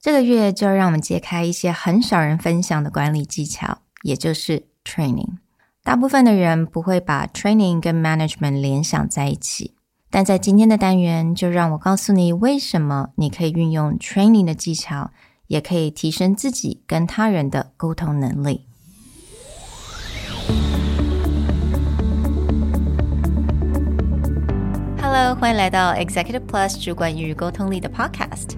这个月就要让我们揭开一些很少人分享的管理技巧，也就是 training。大部分的人不会把 training 跟 management 联想在一起，但在今天的单元，就让我告诉你为什么你可以运用 training 的技巧，也可以提升自己跟他人的沟通能力。Hello，欢迎来到 Executive Plus 主管与沟通力的 Podcast。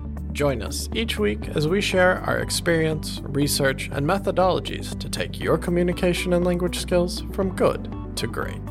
Join us each week as we share our experience, research, and methodologies to take your communication and language skills from good to great.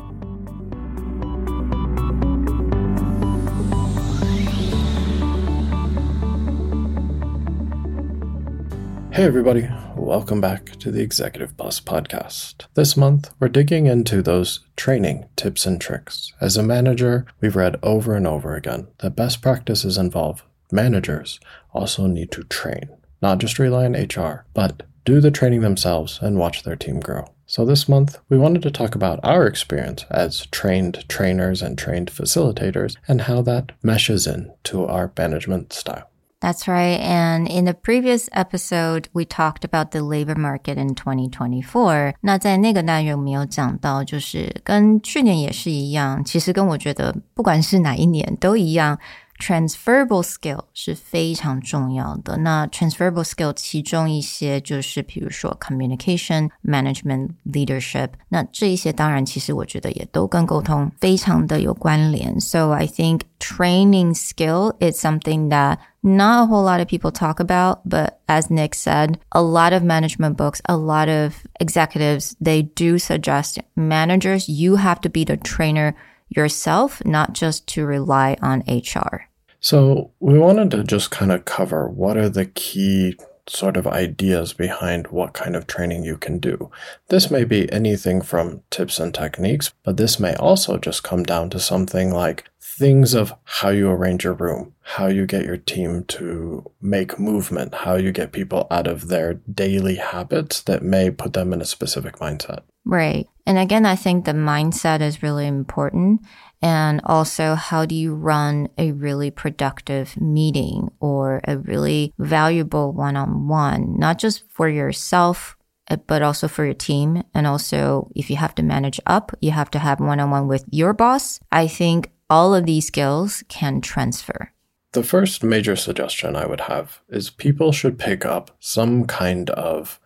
Hey, everybody. Welcome back to the Executive Plus podcast. This month, we're digging into those training tips and tricks. As a manager, we've read over and over again that best practices involve managers also need to train, not just rely on HR, but do the training themselves and watch their team grow. So, this month, we wanted to talk about our experience as trained trainers and trained facilitators and how that meshes in to our management style. That's right. And in the previous episode, we talked about the labor market in 2024. 那在那个单元我们有讲到，就是跟去年也是一样，其实跟我觉得不管是哪一年都一样。 transferable skill 是非常重要的。那 transferable skill 其中一些就是比如说 communication、management、leadership。那这一些当然其实我觉得也都跟沟通非常的有关联。So I think training skill is something that not a whole lot of people talk about, but as Nick said, a lot of management books, a lot of executives, they do suggest managers, you have to be the trainer yourself, not just to rely on HR. So, we wanted to just kind of cover what are the key sort of ideas behind what kind of training you can do. This may be anything from tips and techniques, but this may also just come down to something like things of how you arrange your room, how you get your team to make movement, how you get people out of their daily habits that may put them in a specific mindset. Right. And again, I think the mindset is really important and also how do you run a really productive meeting or a really valuable one-on-one not just for yourself uh, but also for your team and also if you have to manage up you have to have one-on-one with your boss i think all of these skills can transfer. The first major suggestion i would have is people should pick up some kind of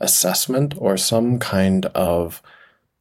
assessment or some kind of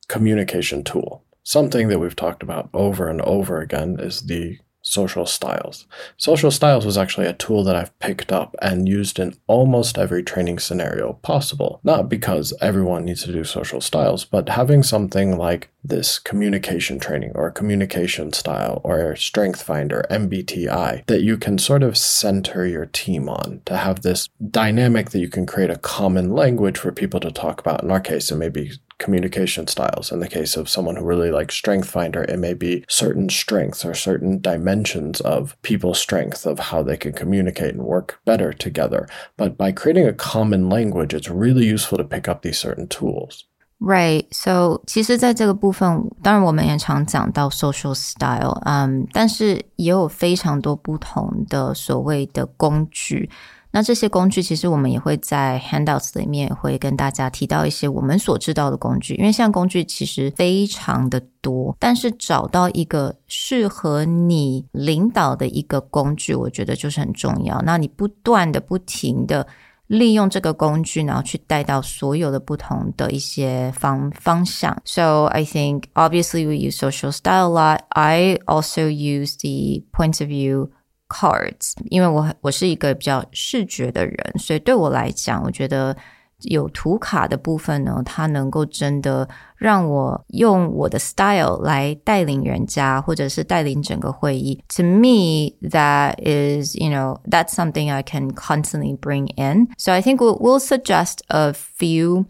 communication tool. Something that we've talked about over and over again is the social styles. Social styles was actually a tool that I've picked up and used in almost every training scenario possible. Not because everyone needs to do social styles, but having something like this communication training or communication style or strength finder, MBTI, that you can sort of center your team on to have this dynamic that you can create a common language for people to talk about. In our case, it may be communication styles. In the case of someone who really likes Strength Finder, it may be certain strengths or certain dimensions of people's strength of how they can communicate and work better together. But by creating a common language, it's really useful to pick up these certain tools. Right. So，其实，在这个部分，当然我们也常讲到 social style，嗯，但是也有非常多不同的所谓的工具。 那这些工具其实我们也会在 handouts 里面会跟大家提到一些我们所知道的工具，因为像工具其实非常的多，但是找到一个适合你领导的一个工具，我觉得就是很重要。那你不断的、不停的利用这个工具，然后去带到所有的不同的一些方方向。So I think obviously we use social style a lot. I also use the point of view. cards，因为我我是一个比较视觉的人，所以对我来讲，我觉得有图卡的部分呢，它能够真的让我用我的 style 来带领人家，或者是带领整个会议。To me, that is, you know, that's something I can constantly bring in. So I think we'll, we'll suggest a few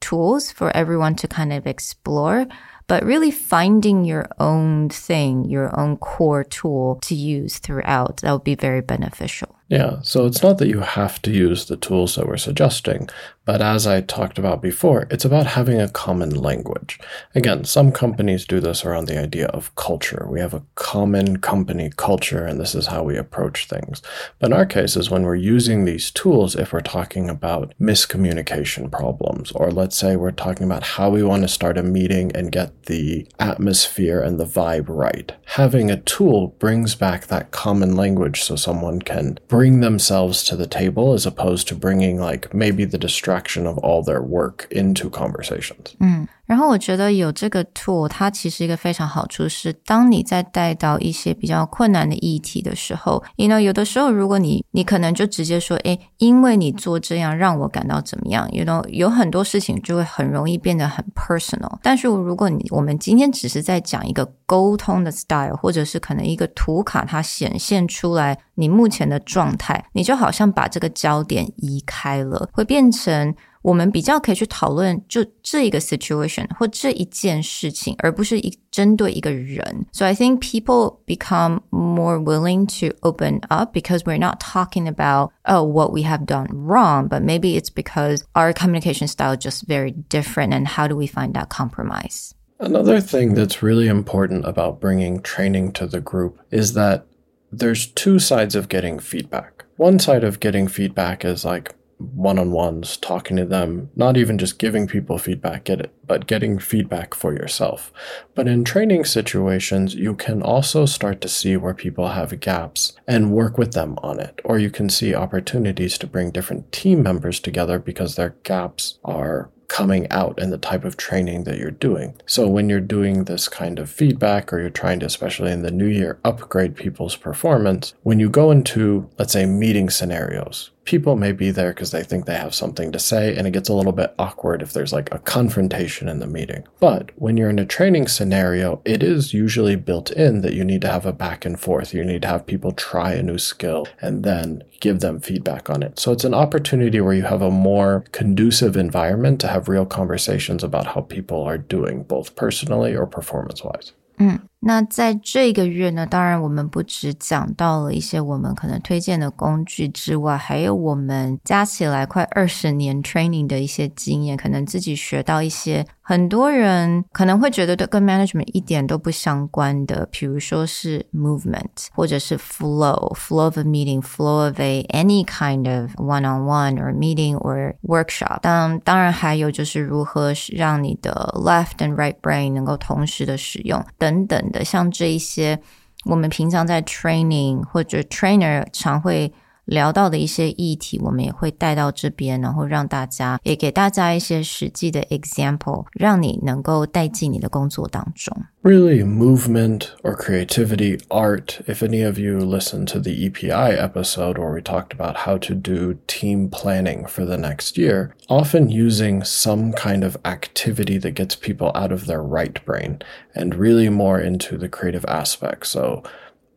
tools for everyone to kind of explore but really finding your own thing, your own core tool to use throughout, that would be very beneficial. Yeah, so it's not that you have to use the tools that we're suggesting, but as I talked about before, it's about having a common language. Again, some companies do this around the idea of culture. We have a common company culture, and this is how we approach things. But in our cases, when we're using these tools, if we're talking about miscommunication problems, or let's say we're talking about how we want to start a meeting and get the atmosphere and the vibe right, having a tool brings back that common language so someone can bring themselves to the table as opposed to bringing, like, maybe the distraction of all their work into conversations. 嗯，然后我觉得有这个 tool，它其实一个非常好处是，当你在带到一些比较困难的议题的时候，you know，有的时候如果你你可能就直接说，哎，因为你做这样让我感到怎么样，you know，有很多事情就会很容易变得很 personal。但是如果你我们今天只是在讲一个沟通的 style，或者是可能一个图卡它显现出来你目前的状态，你就好像把这个焦点移开了，会变成。我们比较可以去讨论就这一个 situation 或这一件事情，而不是一针对一个人。So I think people become more willing to open up because we're not talking about oh what we have done wrong, but maybe it's because our communication style is just very different and how do we find that compromise? Another thing that's really important about bringing training to the group is that there's two sides of getting feedback. One side of getting feedback is like one on ones, talking to them, not even just giving people feedback, get it, but getting feedback for yourself. But in training situations, you can also start to see where people have gaps and work with them on it. Or you can see opportunities to bring different team members together because their gaps are coming out in the type of training that you're doing. So when you're doing this kind of feedback or you're trying to, especially in the new year, upgrade people's performance, when you go into, let's say, meeting scenarios, people may be there because they think they have something to say, and it gets a little bit awkward if there's like a confrontation in the meeting. But when you're in a training scenario, it is usually built in that you need to have a back and forth. You need to have people try a new skill and then give them feedback on it. So it's an opportunity where you have a more conducive environment to have real conversations about how people are doing, both personally or performance wise. 嗯，mm. 那在这个月呢，当然我们不只讲到了一些我们可能推荐的工具之外，还有我们加起来快二十年 training 的一些经验，可能自己学到一些很多人可能会觉得跟 management 一点都不相关的，比如说是 movement 或者是 flow，flow of a meeting，flow of a any kind of one-on-one or meeting or workshop。当当然还有就是如何让你的 left and right brain 能够同时的使用等等。的，像这一些我们平常在 training 或者 trainer 常会聊到的一些议题，我们也会带到这边，然后让大家也给大家一些实际的 example，让你能够带进你的工作当中。Really, movement or creativity, art. If any of you listened to the EPI episode where we talked about how to do team planning for the next year, often using some kind of activity that gets people out of their right brain and really more into the creative aspect. So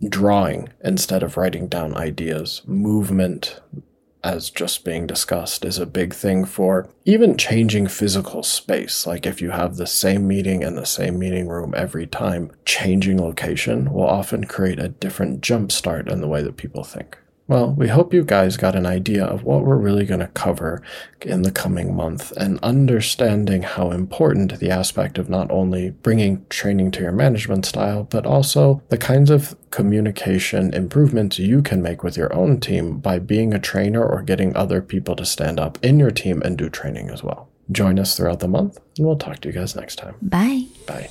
drawing instead of writing down ideas, movement, as just being discussed, is a big thing for even changing physical space. Like if you have the same meeting in the same meeting room every time, changing location will often create a different jump start in the way that people think. Well, we hope you guys got an idea of what we're really going to cover in the coming month and understanding how important the aspect of not only bringing training to your management style, but also the kinds of communication improvements you can make with your own team by being a trainer or getting other people to stand up in your team and do training as well. Join us throughout the month, and we'll talk to you guys next time. Bye. Bye.